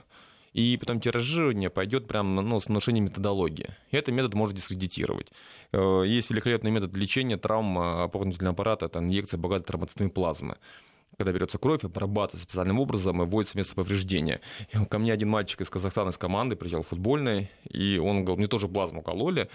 C: И потом тиражирование пойдет прямо ну, с нарушением методологии. И этот метод может дискредитировать. Э, Есть великолепный метод лечения травм э, опорно-двигательного аппарата, это инъекция богатой тромбоцитной плазмы когда берется кровь, обрабатывается специальным образом и вводится место повреждения. И ко мне один мальчик из Казахстана, из команды, приезжал футбольной, и он говорил, мне тоже плазму кололи.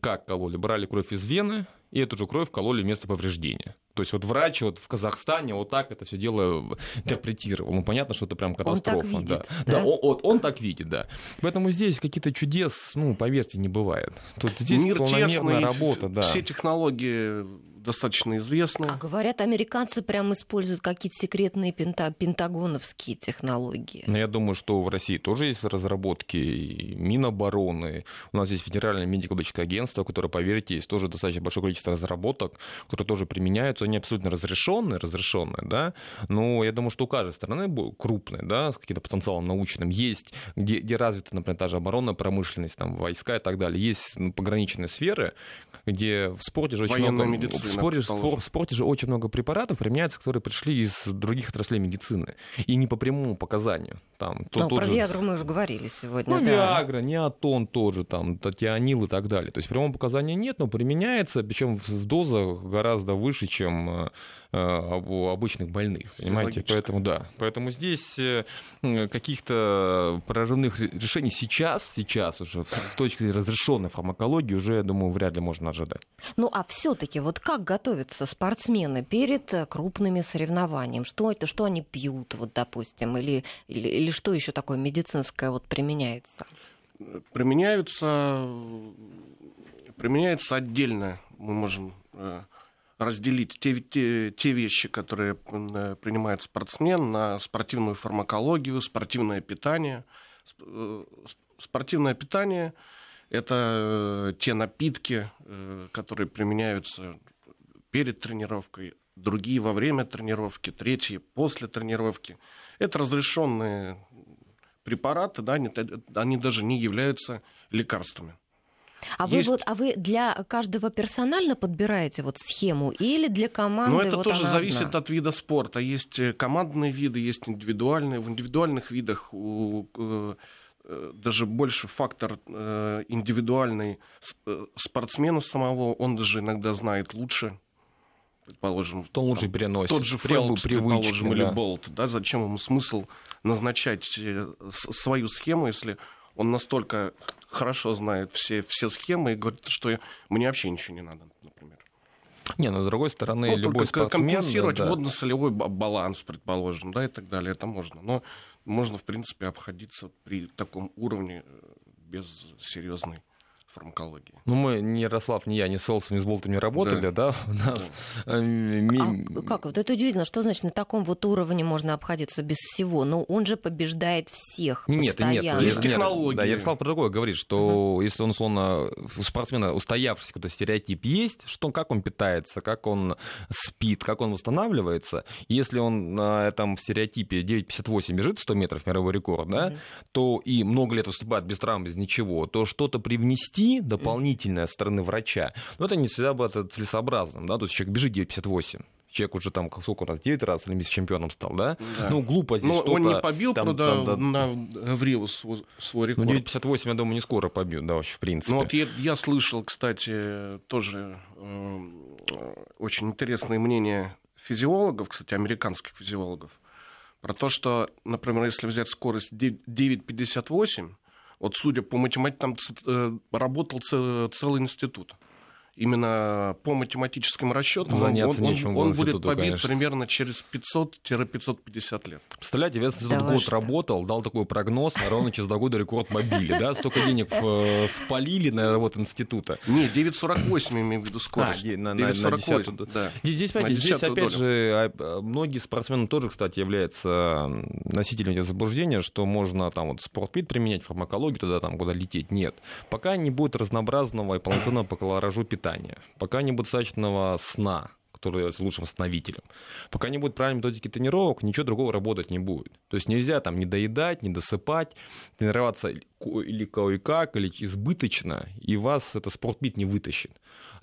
C: Как кололи? Брали кровь из вены, и эту же кровь вкололи вместо повреждения. То есть вот врач вот в Казахстане вот так это все дело интерпретировал. Ну, понятно, что это прям катастрофа.
A: Он так видит, да,
C: да? да он, он, он так видит, да. Поэтому здесь какие-то чудес, ну, поверьте, не бывает. Тут здесь
B: Мир
C: полномерная
B: тесный,
C: работа, да.
B: Все технологии достаточно известны.
A: А говорят, американцы прям используют какие-то секретные пента пентагоновские технологии.
C: Но я думаю, что в России тоже есть разработки и Минобороны. У нас есть Федеральное медико-биологическое агентство, которое, поверьте, есть тоже достаточно большое количество разработок, которые тоже применяются. Они абсолютно разрешенные, разрешенные, да. Но я думаю, что у каждой страны крупной, да, с каким-то потенциалом научным есть, где, где развита, например, та же оборонная промышленность, там, войска и так далее. Есть ну, пограничные сферы, где в спорте же очень
B: Военная
C: много...
B: медицина
C: споре, в спорте же очень много препаратов применяется, которые пришли из других отраслей медицины. И не по прямому показанию. Там,
A: то, ну, про же... Виагру мы уже говорили сегодня.
C: Ну,
A: да.
C: Виагра, Неотон тоже, там, Татианил и так далее. То есть прямого показания нет, но применяется, причем в дозах гораздо выше, чем Э, у обычных больных, понимаете? Поэтому да. Поэтому здесь э, каких-то прорывных решений сейчас, сейчас уже с точки зрения разрешенной фармакологии уже, я думаю, вряд ли можно ожидать.
A: Ну а все-таки вот как готовятся спортсмены перед э, крупными соревнованиями? Что это, что они пьют, вот допустим, или или, или что еще такое медицинское вот применяется?
B: Применяются применяется отдельно. Мы можем разделить те, те, те вещи, которые э, принимает спортсмен, на спортивную фармакологию, спортивное питание. Э, спортивное питание – это э, те напитки, которые применяются перед тренировкой, другие во время тренировки, третьи после тренировки. Это разрешенные препараты, да, они, они даже не являются лекарствами.
A: А вы, вот, а вы для каждого персонально подбираете вот схему или для команды?
B: Ну, это
A: вот
B: тоже зависит
A: одна?
B: от вида спорта. Есть э, командные виды, есть индивидуальные. В индивидуальных видах у, э, даже больше фактор э, индивидуальный спортсмена самого, он даже иногда знает лучше, предположим.
C: Что он лучше переносит.
B: Тот же Фелд, предположим, да. или Болт. Да, зачем ему смысл назначать свою схему, если он настолько хорошо знает все, все схемы и говорит, что мне вообще ничего не надо, например.
C: Не, но с другой стороны, ну, любой спортсмен...
B: Компенсировать да, водно-солевой баланс, предположим, да, и так далее, это можно. Но можно, в принципе, обходиться при таком уровне э, без серьезной фармакологии.
C: Ну, мы, ни Ярослав, ни я, ни с Солсом, ни с Болтом не работали, да? да? У нас... Да.
A: А как? Вот это удивительно. Что значит на таком вот уровне можно обходиться без всего? Ну, он же побеждает всех
C: Нет,
A: постоянно.
C: нет. Есть технологии. Да, Ярослав про другое говорит, что uh-huh. если он, условно, у спортсмена устоявшийся какой-то стереотип есть, что, как он питается, как он спит, как он восстанавливается, если он на этом стереотипе 9,58 бежит 100 метров, мировой рекорд, да, uh-huh. то и много лет выступает без травм, без ничего, то что-то привнести идти дополнительное со стороны врача, но это не всегда было целесообразным, да, то есть человек бежит 9,58, человек уже там сколько раз, 9 раз олимпийским чемпионом стал, да? да. Ну, глупо здесь
B: Но он не побил, там, правда, там, да, на, в Рио свой, свой рекорд.
C: Ну, 9,58, я думаю, не скоро побьют, да, вообще, в принципе.
B: Ну, вот я, я слышал, кстати, тоже э, очень интересное мнение физиологов, кстати, американских физиологов, про то, что, например, если взять скорость 9,58, вот судя по математике, там э, работал целый институт именно по математическим расчетам
C: Заняться
B: он,
C: нечем
B: он, он будет побит
C: конечно.
B: примерно через 500-550 лет.
C: Представляете, Институт да год работал, дал такой прогноз, а ровно через два года рекорд мобили, да? Столько денег э, спалили на работу института.
B: Не, 9,48 имею в виду скорость. А,
C: на, 9,48, на, да. Здесь, понимаете, здесь опять долю. же а, многие спортсмены тоже, кстати, являются носителями заблуждения, что можно там вот спортпит применять, фармакологию туда там куда лететь. Нет. Пока не будет разнообразного и полноценного по колоражу питания питания, пока не будет достаточного сна, который является лучшим восстановителем. Пока не будет правильной методики тренировок, ничего другого работать не будет. То есть нельзя там не доедать, не досыпать, тренироваться или кое-как, или избыточно, и вас это спортбит не вытащит.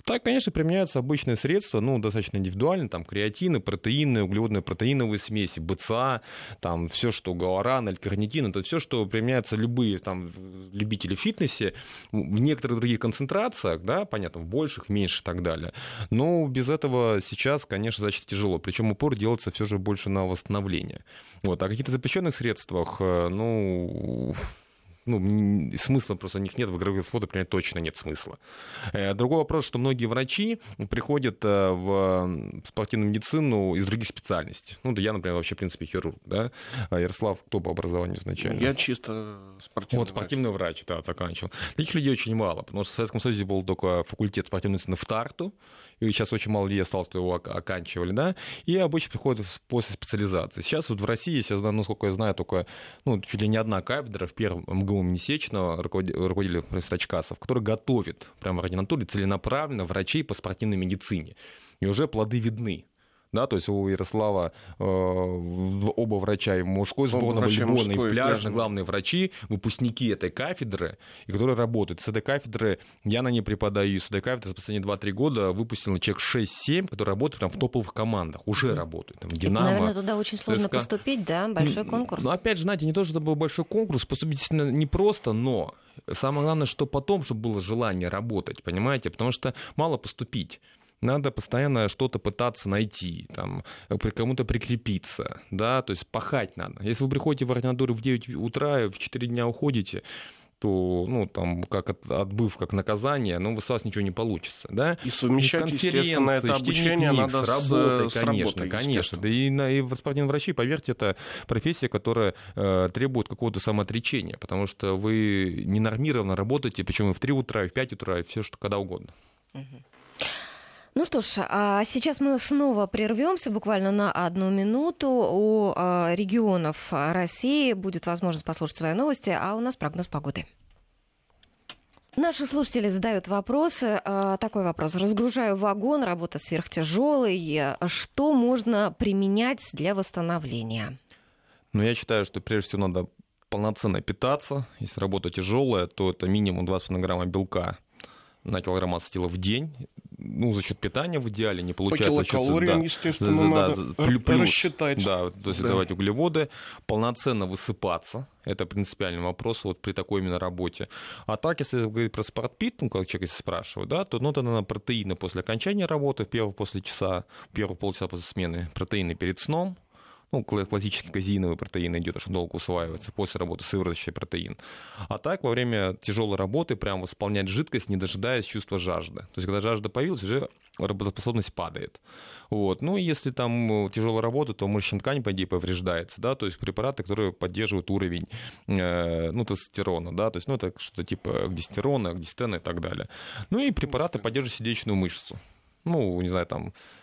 C: Так, конечно, применяются обычные средства, ну, достаточно индивидуально, там, креатины, протеины, углеводные протеиновые смеси, БЦА, там, все, что гуаран, алькарнитин, это все, что применяются любые, там, любители фитнесе, в некоторых других концентрациях, да, понятно, в больших, в и так далее. Но без этого сейчас, конечно, значит тяжело, причем упор делается все же больше на восстановление. Вот. А о каких-то запрещенных средствах, э, ну, ну, смысла просто у них нет, в игровых спорта, например, точно нет смысла. Э, другой вопрос, что многие врачи приходят э, в спортивную медицину из других специальностей. Ну, я, например, вообще, в принципе, хирург, да. А Ярослав, кто по образованию изначально?
B: Я чисто спортивный
C: Вот, спортивный врач, врач да, заканчивал. Таких людей очень мало, потому что в Советском Союзе был только факультет спортивной медицины в Тарту, и сейчас очень мало людей осталось, кто его оканчивали, да, и обычно приходят после специализации. Сейчас вот в России, если я знаю, насколько я знаю, только, ну, чуть ли не одна кафедра в первом МГУ Месечного руководитель Строчкасов, который готовит прямо в ординатуре целенаправленно врачей по спортивной медицине. И уже плоды видны да, то есть у Ярослава э, оба врача, и мужской сборной волейбольной, и пляжный, главные врачи, выпускники этой кафедры, и которые работают. С этой кафедры, я на ней преподаю, с этой кафедры за последние 2-3 года выпустил человек 6-7, которые работают прям в топовых командах, уже работают. Там,
A: Динамо, это, наверное, туда очень сложно ЦСКА. поступить, да, большой конкурс.
C: Ну, опять же, знаете, не то, что это был большой конкурс, поступить непросто, но самое главное, что потом, чтобы было желание работать, понимаете, потому что мало поступить надо постоянно что-то пытаться найти, там, при кому-то прикрепиться, да, то есть пахать надо. Если вы приходите в ординатуру в 9 утра и в 4 дня уходите, то, ну, там, как от, отбыв, как наказание, ну, с вас ничего не получится, да?
B: И совмещать, естественно, это обучение книг, надо с работой, с,
C: конечно,
B: работой,
C: конечно. Да и, на, и спортивные врачи, поверьте, это профессия, которая э, требует какого-то самоотречения, потому что вы ненормированно работаете, причем и в 3 утра, и в 5 утра, и все, что когда угодно. Угу.
A: Ну что ж, а сейчас мы снова прервемся буквально на одну минуту. У а, регионов России будет возможность послушать свои новости, а у нас прогноз погоды. Наши слушатели задают вопросы. А, такой вопрос. Разгружаю вагон, работа сверхтяжелая. Что можно применять для восстановления?
C: Ну, я считаю, что прежде всего надо полноценно питаться. Если работа тяжелая, то это минимум 2,5 грамма белка на килограмм массы тела в день ну, за счет питания в идеале, не получается
B: за счет... Да, естественно, за, надо да, плюс, рассчитать.
C: Да, то есть да. давать углеводы, полноценно высыпаться, это принципиальный вопрос вот при такой именно работе. А так, если говорить про спортпит, ну, как человек спрашивает, да, то ну, это, наверное, протеины после окончания работы, в первый после часа, первый полчаса после смены, протеины перед сном, ну, классический казеиновый протеин идет, что долго усваивается после работы сывороточный протеин. А так во время тяжелой работы прям восполнять жидкость, не дожидаясь чувства жажды. То есть когда жажда появилась, уже работоспособность падает. Вот. Ну, и если там тяжелая работа, то мышечная ткань, по идее, повреждается, да, то есть препараты, которые поддерживают уровень, э, ну, тестостерона, да, то есть, ну, это что-то типа гдистерона, гдистена и так далее. Ну, и препараты поддерживают сердечную мышцу. Ну, не знаю, там, Э,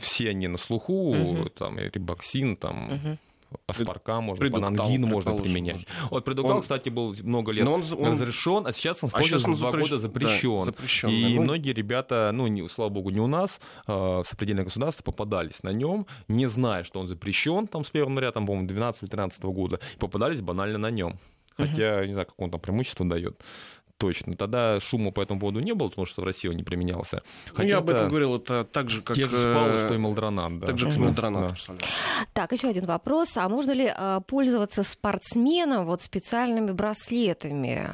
C: все они на слуху, угу. там, рибоксин, там, угу. Аспарка можно, панангин можно применять. Можно. Вот предугал, он, кстати, был много лет он, он, разрешен, а сейчас он, а сейчас он два запрещ... года запрещен. Да, запрещен и. Ну. многие ребята, ну, не, слава богу, не у нас, э, сопредельное государство попадались на нем, не зная, что он запрещен, там, с 1 января, там, по-моему, 12 или 13 года, и попадались банально на нем. Хотя, угу. не знаю, как он там преимущество дает точно. Тогда шума по этому поводу не было, потому что в России он не применялся.
B: Хотя ну, я об этом говорил, это так же, как...
C: Те же шпалы, что и молдронат,
B: да. Так же, как и молдронат,
A: да. Так, еще один вопрос. А можно ли а, пользоваться спортсменам вот специальными браслетами?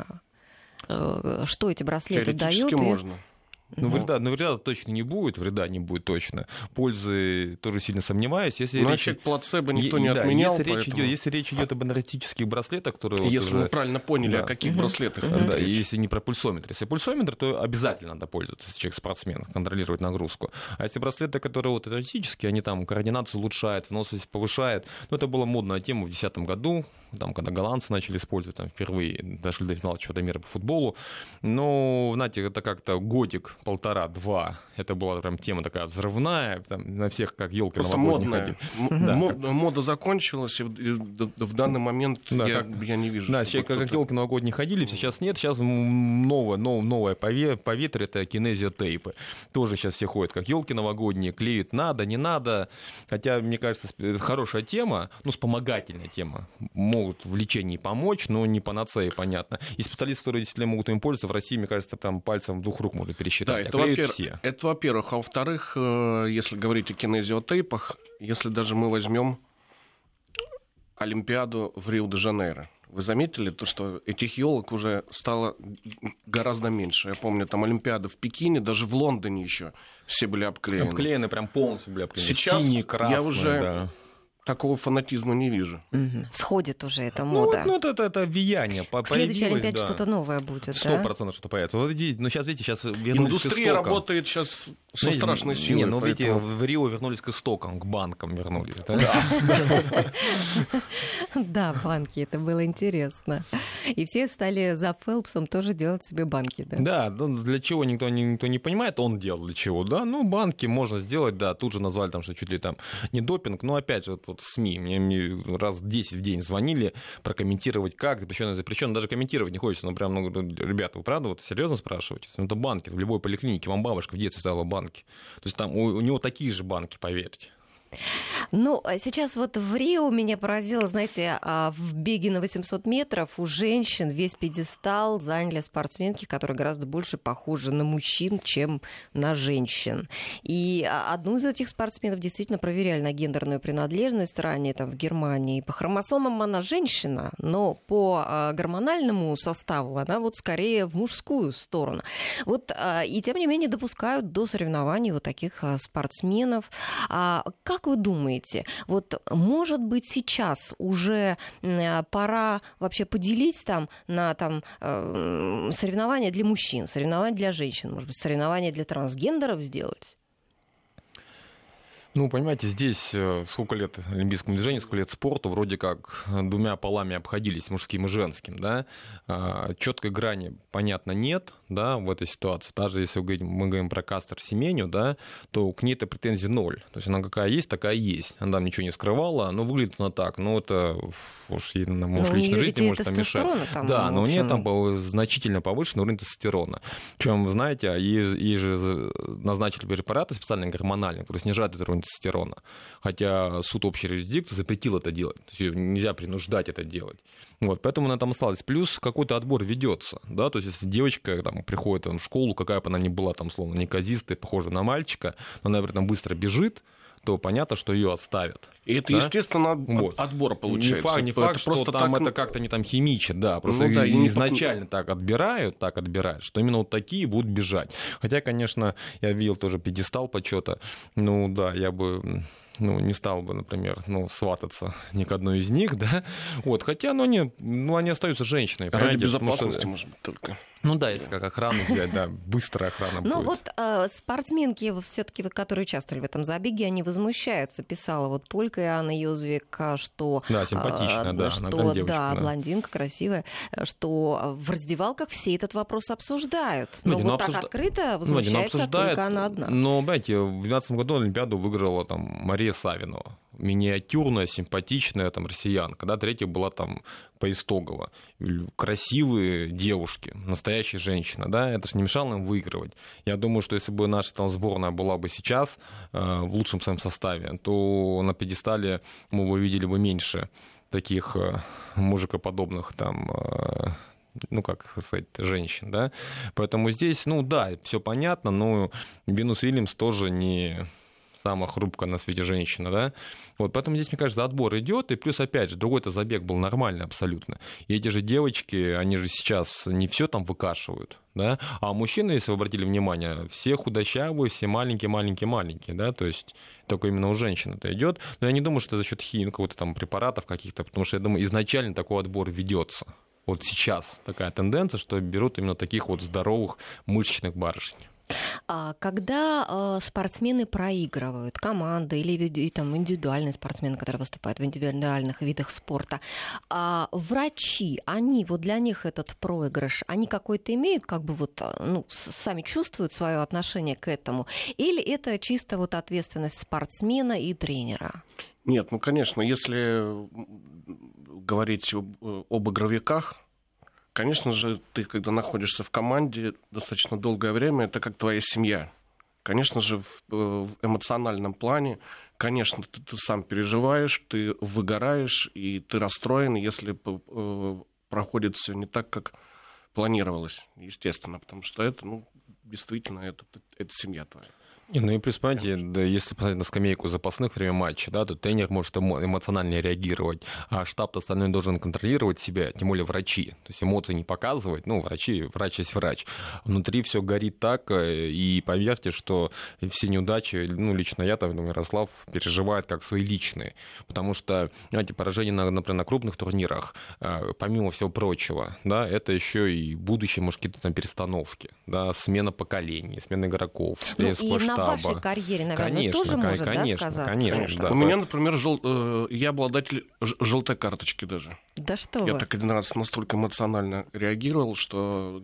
A: Э, что эти браслеты дают?
B: можно.
C: Ну, ну, вреда, ну, вреда точно не будет, вреда не будет точно. Пользы тоже сильно сомневаюсь. Если
B: Но речь... плацебо никто не да, отменял.
C: Если, поэтому... речь идет, если речь идет об энергетических браслетах, которые...
B: Если вот уже... правильно поняли, да. о каких угу. браслетах.
C: Угу. Да, если не про пульсометр. Если пульсометр, то обязательно надо пользоваться, если человек спортсмен, контролировать нагрузку. А если браслеты, которые вот энергетические, они там координацию улучшают, выносливость повышают. Ну, это была модная тема в 2010 году, там, когда голландцы начали использовать, там, впервые дошли до финала чемпионата мира по футболу. Но, знаете, это как-то годик, полтора, два это была прям тема такая взрывная, там, на всех как елка новогодняя
B: Да, Мод, как... Мода закончилась, и в, в данный момент да, я, как, я не вижу.
C: Да, сейчас как елки новогодние ходили, сейчас нет, сейчас новое, новое, новое поветрие, это кинезиотейпы. Тоже сейчас все ходят как елки новогодние, клеют надо, не надо. Хотя, мне кажется, это хорошая тема, ну, вспомогательная тема. Могут в лечении помочь, но не панацея, понятно. И специалисты, которые действительно могут им пользоваться, в России, мне кажется, прям пальцем двух рук можно пересчитать.
B: Да, это, во-первых, все. Это, во-первых. А во-вторых, э, если говорить о кинезиотейпах, если даже мы возьмем Олимпиаду в Рио-де-Жанейро, вы заметили то, что этих елок уже стало гораздо меньше? Я помню, там Олимпиада в Пекине, даже в Лондоне еще все были обклеены.
C: Обклеены прям полностью были обклеены.
B: Сейчас Синие, красные, я уже... Да такого фанатизма не вижу.
A: Угу. Сходит уже эта мода.
C: Ну, вот, ну это, это влияние.
A: По следующей Олимпиаде да. что-то новое будет,
C: Сто процентов что-то появится. Вот, ну, сейчас, видите, сейчас
B: Индустрия работает сейчас со ну, страшной силой.
C: Не, ну, поэтому... видите, в Рио вернулись к истокам, к банкам вернулись.
A: Да, банки, это было интересно. И все стали за Фелпсом тоже делать себе банки, да?
C: Да, ну, для чего никто, никто не понимает, он делал для чего, да? Ну, банки можно сделать, да, тут же назвали там, что чуть ли там не допинг, но опять же, вот СМИ, мне, раз 10 в день звонили прокомментировать как, запрещено, запрещено, даже комментировать не хочется, ну, прям, ну, ребята, вы правда вот серьезно спрашиваете? Ну, это банки, в любой поликлинике, вам бабушка в детстве ставила банки. То есть там у, у него такие же банки, поверьте.
A: Ну, а сейчас вот в Рио меня поразило, знаете, а, в беге на 800 метров у женщин весь пьедестал заняли спортсменки, которые гораздо больше похожи на мужчин, чем на женщин. И а, одну из этих спортсменов действительно проверяли на гендерную принадлежность ранее там в Германии. По хромосомам она женщина, но по гормональному составу она вот скорее в мужскую сторону. Вот и тем не менее допускают до соревнований вот таких спортсменов. Как как вы думаете, вот может быть сейчас уже пора вообще поделить там на там э, соревнования для мужчин, соревнования для женщин, может быть, соревнования для трансгендеров сделать?
C: Ну, понимаете, здесь э, сколько лет олимпийскому движению, сколько лет спорту, вроде как двумя полами обходились, мужским и женским, да. А, Четкой грани, понятно, нет, да, в этой ситуации. Даже если мы говорим про Кастер Семеню, да, то к ней-то претензий ноль. То есть она какая есть, такая есть. Она там ничего не скрывала, но выглядит она так. Ну, это уж ей, может, личной жизни может там мешать. Там, да, но у нее там значительно повышенный уровень тестостерона. Причем, знаете, ей, ей же назначили препараты специально гормональные, которые снижают этот уровень тестостерона. Хотя суд общей юрисдикции запретил это делать. То есть нельзя принуждать это делать. Вот, поэтому она там осталась. Плюс какой-то отбор ведется. Да? То есть если девочка там, приходит там, в школу, какая бы она ни была, там, словно неказистая, похожа на мальчика, но она при этом быстро бежит, то понятно, что ее отставят.
B: И это, да? естественно, вот. отбор получается.
C: Не факт, не факт это что просто там так... это как-то не там химичат, да, просто ну, да, изначально не... так отбирают, так отбирают, что именно вот такие будут бежать. Хотя, конечно, я видел тоже пьедестал почета, ну да, я бы ну, не стал бы, например, ну, свататься ни к одной из них, да, вот, хотя, ну, они, ну, они остаются женщинами.
B: Ради безопасности, что... может быть, только.
C: Ну да, если как охрану взять, да, быстрая охрана
A: будет. Ну вот э, спортсменки, все-таки, которые участвовали в этом забеге, они возмущаются. Писала вот Полька Иоанна Юзвик, что...
C: Да, симпатичная,
A: э,
C: да,
A: что, она девочка, да, да, блондинка красивая, что в раздевалках все этот вопрос обсуждают. Но ну, вот ну, так обсужда... открыто ну, возмущается ну, только она одна.
C: Но, знаете, в 2012 году Олимпиаду выиграла там Мария Савинова миниатюрная, симпатичная там россиянка, да, третья была там Поистогова. Красивые девушки, настоящая женщина, да, это же не мешало им выигрывать. Я думаю, что если бы наша там сборная была бы сейчас э, в лучшем своем составе, то на пьедестале мы бы увидели бы меньше таких э, мужикоподобных там э, ну, как сказать, женщин, да. Поэтому здесь, ну, да, все понятно, но Бенус Уильямс тоже не самая хрупкая на свете женщина, да. Вот, поэтому здесь, мне кажется, отбор идет, и плюс, опять же, другой-то забег был нормальный абсолютно. И эти же девочки, они же сейчас не все там выкашивают, да, а мужчины, если вы обратили внимание, все худощавые, все маленькие-маленькие-маленькие, да, то есть только именно у женщин это идет. Но я не думаю, что это за счет химии, ну, какого-то там препаратов каких-то, потому что я думаю, изначально такой отбор ведется. Вот сейчас такая тенденция, что берут именно таких вот здоровых мышечных барышень.
A: А когда э, спортсмены проигрывают, команды или там, индивидуальные спортсмены, которые выступают в индивидуальных видах спорта, а врачи, они, вот для них этот проигрыш, они какой-то имеют, как бы вот, ну, сами чувствуют свое отношение к этому, или это чисто вот ответственность спортсмена и тренера?
B: Нет, ну, конечно, если говорить об, э, об игровиках, Конечно же, ты, когда находишься в команде достаточно долгое время, это как твоя семья. Конечно же, в, э, в эмоциональном плане, конечно, ты, ты сам переживаешь, ты выгораешь, и ты расстроен, если э, проходит все не так, как планировалось, естественно, потому что это, ну, действительно, это, это семья твоя.
C: Ну и плюс, понимаете, да, если посмотреть на скамейку запасных время матча, да, то тренер может эмо- эмоционально реагировать, а штаб остальной должен контролировать себя, тем более врачи. То есть эмоции не показывать, ну, врачи, врач есть врач. Внутри все горит так, э, и поверьте, что все неудачи, ну, лично я, там, Ярослав, переживает как свои личные. Потому что, знаете, поражение, на, например, на крупных турнирах, э, помимо всего прочего, да, это еще и будущее, может, какие-то там перестановки, да, смена поколений, смена игроков,
A: Ну, и
C: тренерского
A: на
C: штаба.
A: вашей карьере, наверное,
C: Конечно,
A: тоже может да,
C: конечно,
A: сказаться?
C: конечно,
A: что-
C: да.
B: У меня, например, жел- э, я обладатель ж- желтой карточки даже.
A: Да что
B: Я
A: вы.
B: так один раз настолько эмоционально реагировал, что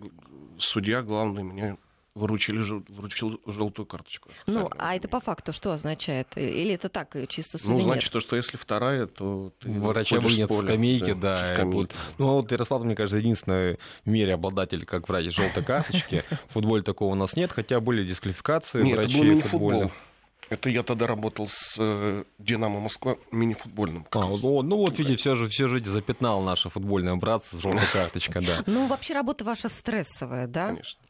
B: судья главный мне вручили, жел- вручил желтую карточку.
A: Ну, а это по факту что означает? Или это так, э, чисто
B: Ну,
A: сувенир?
B: значит, то, что если вторая, то ты
C: Врача
B: ходишь с
C: вынят с
B: поля.
C: скамейки,
B: Да,
C: да. будут- Ну, а вот Ярослав, мне кажется, единственный в мире обладатель, как врач, желтой карточки. В футболе такого у нас нет, хотя были дисквалификации
B: Нет, это
C: врачей футбольных.
B: Это я тогда работал с э, «Динамо Москва» мини-футбольным.
C: А, вот, ну вот, видите, все же, все же запятнал наше футбольное братство с желтой карточкой, да.
A: Ну, вообще работа ваша стрессовая, да?
B: Конечно.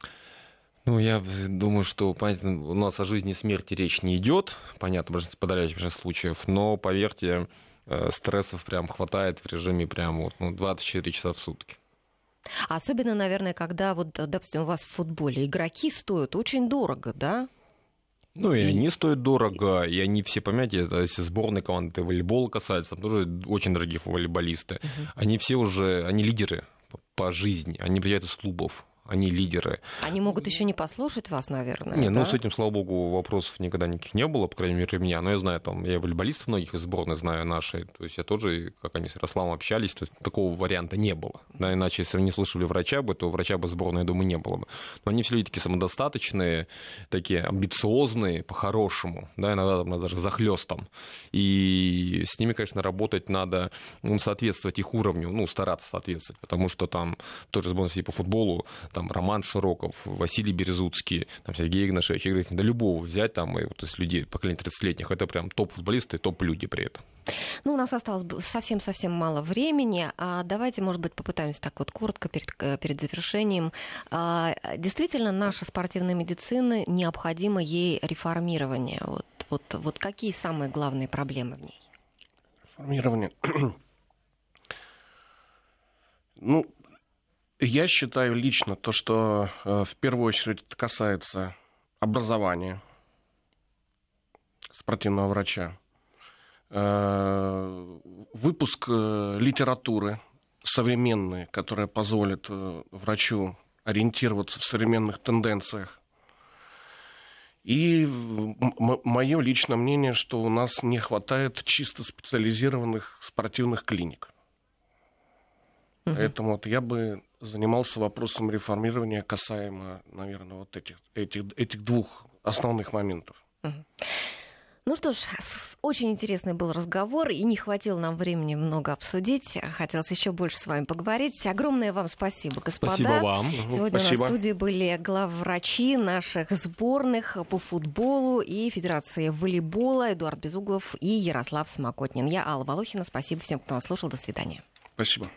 C: Ну, я думаю, что, понятно, у нас о жизни и смерти речь не идет, понятно, в подавляющем случаев, но, поверьте, э, стрессов прям хватает в режиме прям вот, ну, 24 часа в сутки.
A: Особенно, наверное, когда, вот, допустим, у вас в футболе игроки стоят очень дорого, да?
C: Ну, и
A: И-
C: они стоят дорого, и они все, понимаете, это если сборной команды волейбол касается, там тоже очень дорогие волейболисты. Они все уже, они лидеры по жизни, они приезжают из клубов, они лидеры.
A: Они могут еще не послушать вас, наверное.
C: Не, ну
A: да?
C: с этим, слава богу, вопросов никогда никаких не было, по крайней мере, у меня. Но я знаю, там, я волейболистов многих из сборной знаю нашей. То есть я тоже, как они с Ярославом общались, то есть такого варианта не было. Да, иначе, если они слушали врача бы, то врача бы сборной, я думаю, не было бы. Но они все люди такие самодостаточные, такие амбициозные, по-хорошему, да, иногда там, даже захлестом. И с ними, конечно, работать надо, ну, соответствовать их уровню, ну, стараться соответствовать, потому что там тоже сборной по футболу, там Роман Широков, Василий Березуцкий, там Сергей Игнашевич, Игорь да любого взять там, и вот из людей, поколения 30-летних, это прям топ-футболисты, топ-люди при этом.
A: Ну, у нас осталось совсем-совсем мало времени. А давайте, может быть, попытаемся так вот коротко перед, э, перед завершением. А, действительно, наша спортивная медицина, необходимо ей реформирование. Вот, вот, вот какие самые главные проблемы в ней?
B: Формирование. ну, я считаю лично то, что э, в первую очередь это касается образования спортивного врача. Э, выпуск э, литературы современной, которая позволит врачу ориентироваться в современных тенденциях. И мое личное мнение, что у нас не хватает чисто специализированных спортивных клиник.
A: Мгм.
B: Поэтому вот я бы занимался вопросом реформирования касаемо, наверное, вот этих, этих, этих двух основных моментов.
A: Ну что ж, очень интересный был разговор, и не хватило нам времени много обсудить. Хотелось еще больше с вами поговорить. Огромное вам спасибо, господа.
C: Спасибо вам.
A: Сегодня
B: Спасибо.
A: на студии были главврачи наших сборных по футболу и Федерации волейбола Эдуард Безуглов и Ярослав Самокотнин. Я Алла Волохина. Спасибо всем, кто нас слушал. До свидания.
B: Спасибо.